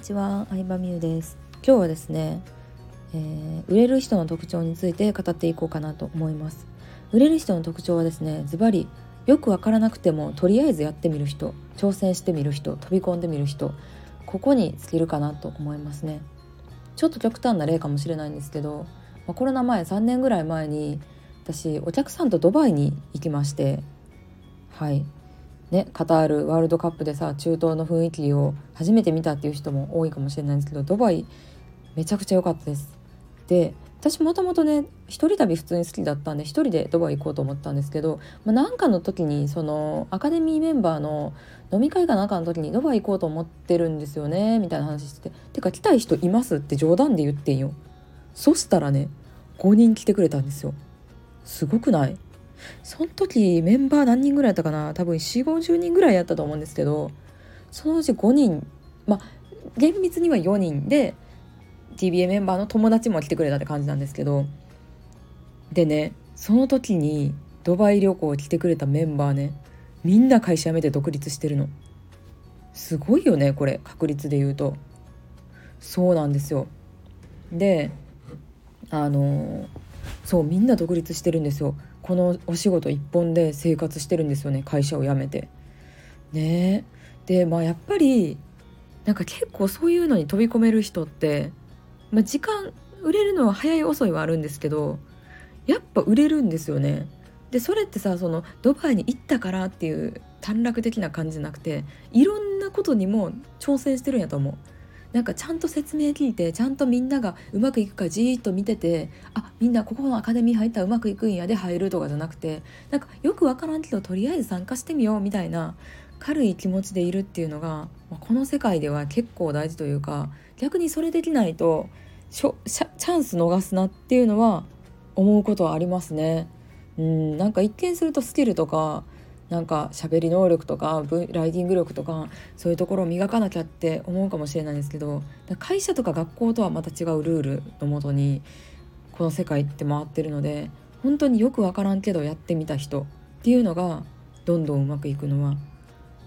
にちは、相葉美優です。今日はですね、えー、売れる人の特徴について語っていこうかなと思います。売れる人の特徴はですねズバリよくわからなくてもとりあえずやってみる人挑戦してみる人飛び込んでみる人ここに尽きるかなと思いますね。ちょっと極端な例かもしれないんですけど、まあ、コロナ前3年ぐらい前に私お客さんとドバイに行きましてはい。ね、カタールワールドカップでさ中東の雰囲気を初めて見たっていう人も多いかもしれないんですけどドバイめちゃくちゃ良かったです。で私もともとね一人旅普通に好きだったんで一人でドバイ行こうと思ったんですけど、まあ、なんかの時にそのアカデミーメンバーの飲み会かなんかの時にドバイ行こうと思ってるんですよねみたいな話して「ててか来たい人います?」って冗談で言ってんよ。そしたらね5人来てくれたんですよ。すごくない？その時メンバー何人ぐらいやったかな？多分4 5 0人ぐらいやったと思うんですけどそのうち5人まあ厳密には4人で TBA メンバーの友達も来てくれたって感じなんですけどでねその時にドバイ旅行来てくれたメンバーねみんな会社辞めて独立してるの。すごいよねこれ確率で言うと。そうなんですよ。であのそうみんな独立してるんですよこのお仕事一本で生活してるんですよね会社を辞めて。ねでまあやっぱりなんか結構そういうのに飛び込める人って、まあ、時間売れるのは早い遅いはあるんですけどやっぱ売れるんですよね。でそれってさそのドバイに行ったからっていう短絡的な感じじゃなくていろんなことにも挑戦してるんやと思う。なんかちゃんと説明聞いてちゃんとみんながうまくいくかじーっと見ててあみんなここのアカデミー入ったらうまくいくんやで入るとかじゃなくてなんかよくわからんけどとりあえず参加してみようみたいな軽い気持ちでいるっていうのがこの世界では結構大事というか逆にそれできないとチャンス逃すなっていうのは思うことはありますね。うんなんか一見するとスキルとかなんか喋り能力とかライディング力とかそういうところを磨かなきゃって思うかもしれないんですけど会社とか学校とはまた違うルールのもとにこの世界って回ってるので本当によく分からんけどやってみた人っていうのがどんどんうまくいくのは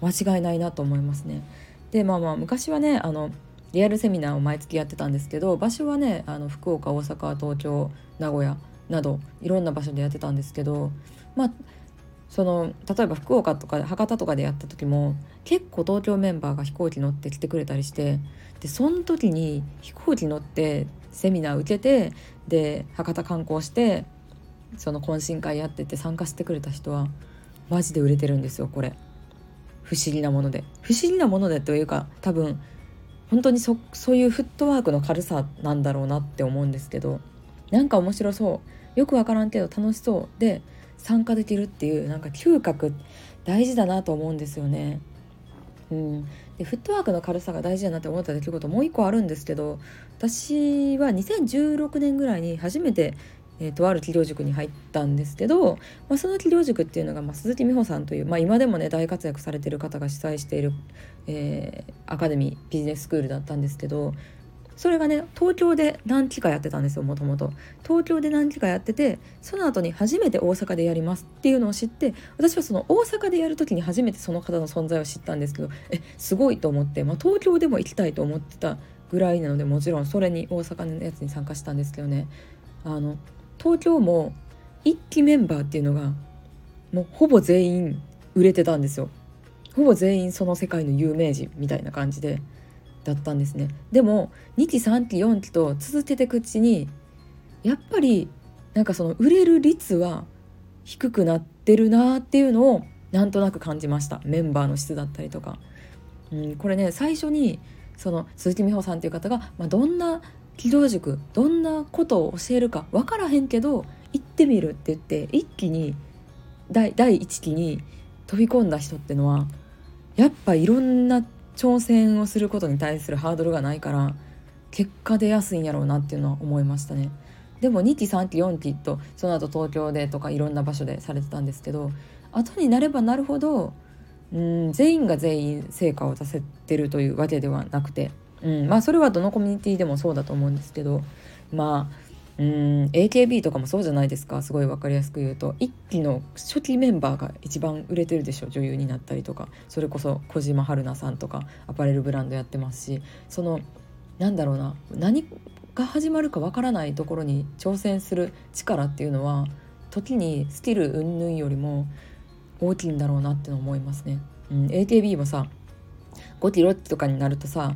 間違いないなと思いますね。でまあまあ昔はねあのリアルセミナーを毎月やってたんですけど場所はねあの福岡大阪東京名古屋などいろんな場所でやってたんですけどまあその例えば福岡とか博多とかでやった時も結構東京メンバーが飛行機乗って来てくれたりしてでその時に飛行機乗ってセミナー受けてで博多観光してその懇親会やってて参加してくれた人はマジで売れてるんですよこれ。不思議なもので。不思議なものでというか多分本当にそそういうフットワークの軽さなんだろうなって思うんですけどなんか面白そう。よくわからんけど楽しそう。で参加できるっていうなんか嗅覚大事だなと思うんですよね。うん、でフットワークの軽さが大事だなって思った出来事もう一個あるんですけど私は2016年ぐらいに初めて、えー、とある企業塾に入ったんですけど、まあ、その企業塾っていうのが、まあ、鈴木美穂さんという、まあ、今でもね大活躍されてる方が主催している、えー、アカデミービジネススクールだったんですけどそれがね東京で何期かやってたんですよもともと。東京で何期かやっててその後に初めて大阪でやりますっていうのを知って私はその大阪でやる時に初めてその方の存在を知ったんですけどえすごいと思って、まあ、東京でも行きたいと思ってたぐらいなのでもちろんそれに大阪のやつに参加したんですけどね。あの東京も1期メンバーっていうのがもうほぼ全員売れてたんですよ。ほぼ全員その世界の有名人みたいな感じで。だったんですね。でも2期3期4期と続けていくうちにやっぱりなんかその売れる率は低くなってるなっていうのをなんとなく感じました。メンバーの質だったりとか、うん、これね最初にその鈴木美穂さんっていう方が、まあ、どんな機動塾どんなことを教えるか分からへんけど行ってみるって言って一気に第第1期に飛び込んだ人ってのはやっぱいろんな挑戦をすることに対するハードルがないから結果出やすいんやろうなっていうのは思いましたね。でも2期3期4期とその後東京でとかいろんな場所でされてたんですけど後になればなるほどうん全員が全員成果を出せてるというわけではなくて、うん、まあそれはどのコミュニティでもそうだと思うんですけどまあうん AKB とかもそうじゃないですか。すごい分かりやすく言うと。一期の初期メンバーが一番売れてるでしょ。女優になったりとか。それこそ小島春菜さんとかアパレルブランドやってますし。そのなんだろうな。何が始まるか分からないところに挑戦する力っていうのは時にスキル云々よりも大きいんだろうなって思いますね。うん、AKB もさ5期6期とかになるとさ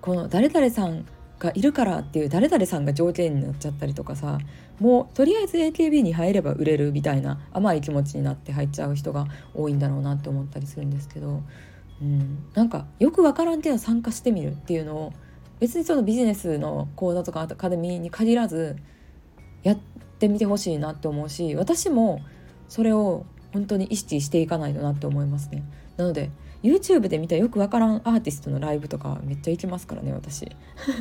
この誰々さんがいるからっていう誰々さんが条件になっちゃったりとかさもうとりあえず AKB に入れば売れるみたいな甘い気持ちになって入っちゃう人が多いんだろうなって思ったりするんですけど、うん、なんかよくわからんけど参加してみるっていうのを別にそのビジネスの講座とかアカデミーに限らずやってみてほしいなって思うし私もそれを本当に意識していかないとなって思いますね。なので YouTube で見たよくわからんアーティストのライブとかめっちゃ行きますからね私。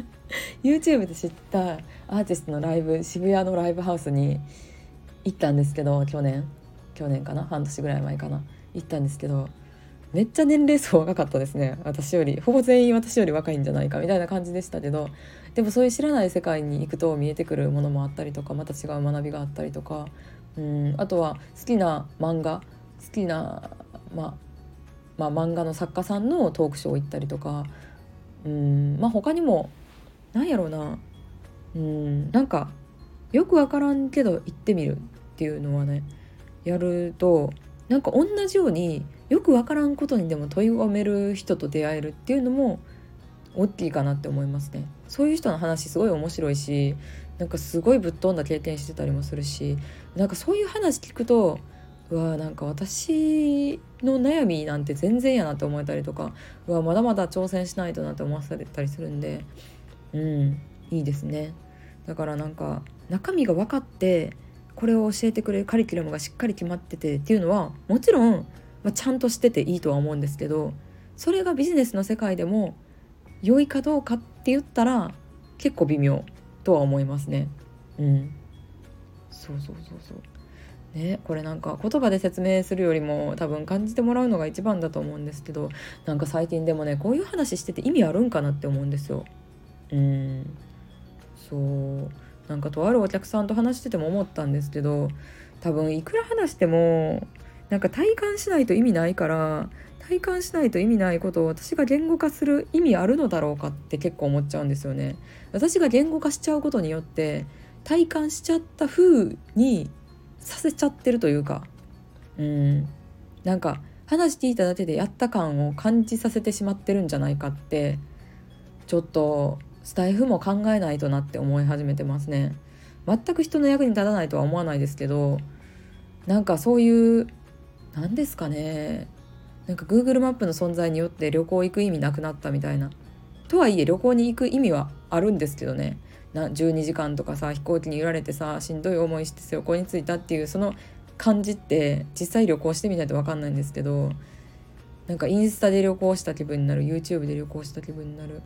YouTube で知ったアーティストのライブ渋谷のライブハウスに行ったんですけど去年。去年かな？半年ぐらい前かな。行ったんですけどめっちゃ年齢層若かったですね。私より。ほぼ全員私より若いんじゃないかみたいな感じでしたけどでもそういう知らない世界に行くと見えてくるものもあったりとかまた違う学びがあったりとかうんあとは好きな漫画好きな、まあ、まあ漫画の作家さんのトークショー行ったりとか。うんまあ他にもなんやろうな。うんなんかよく分からんけど行ってみるっていうのはねやるとなんか同じようによく分からんことにでも問い込める人と出会えるっていうのも大きいかなって思いますね。そういう人の話すごい面白いしなんかすごいぶっ飛んだ経験してたりもするしなんかそういう話聞くとうわなんか私の悩みなんて全然やなって思えたりとかうわまだまだ挑戦しないとなって思わされたりするんでうんいいですね。だからなんか中身が分かってこれを教えてくれるカリキュラムがしっかり決まっててっていうのはもちろん、まあ、ちゃんとしてていいとは思うんですけどそれがビジネスの世界でも良いかどうかって言ったら結構微妙とは思いますね。うん、そうそうそうそう。ね、これなんか言葉で説明するよりも多分感じてもらうのが一番だと思うんですけどなんか最近でもねこういう話してて意味あるんかなって思うんですよ。うんそうなんかとあるお客さんと話してても思ったんですけど多分いくら話してもなんか体感しないと意味ないから体感しないと意味ないことを私が言語化する意味あるのだろうかって結構思っちゃうんですよね。私が言語化しちゃうことによって体感しちゃった風にさせちゃってるというか。うん。なんか話聞いただけでやった感を感じさせてしまってるんじゃないかってちょっとスタイフも考えないとなって思い始めてますね。全く人の役に立たないとは思わないですけどなんかそういう何ですかね。なんか Google マップの存在によって旅行行く意味なくなったみたいな。とはいえ旅行に行く意味はあるんですけどね。な12時間とかさ飛行機に揺られてさしんどい思いして旅行に着いたっていうその感じって実際旅行してみないと分かんないんですけどなんかインスタで旅行した気分になる YouTube で旅行した気分になる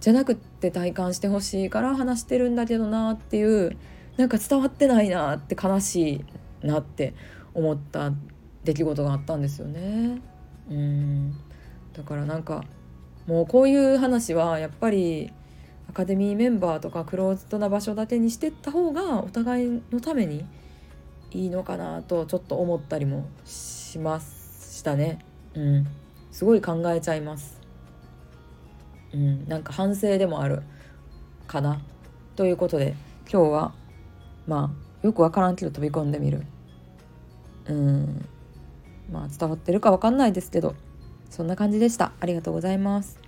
じゃなくって体感してほしいから話してるんだけどなっていうなんか伝わってないなって悲しいなって思った出来事があったんですよね。うんだからなんかもうこういう話はやっぱりカデミーメンバーとかクローズドな場所だけにしてった方がお互いのためにいいのかなとちょっと思ったりもしましたね。うん、すごい考えちゃいます。うん、なんか反省でもあるかな。ということで今日はまあよくわからんけど飛び込んでみる。うん。まあ伝わってるかわかんないですけどそんな感じでした。ありがとうございます。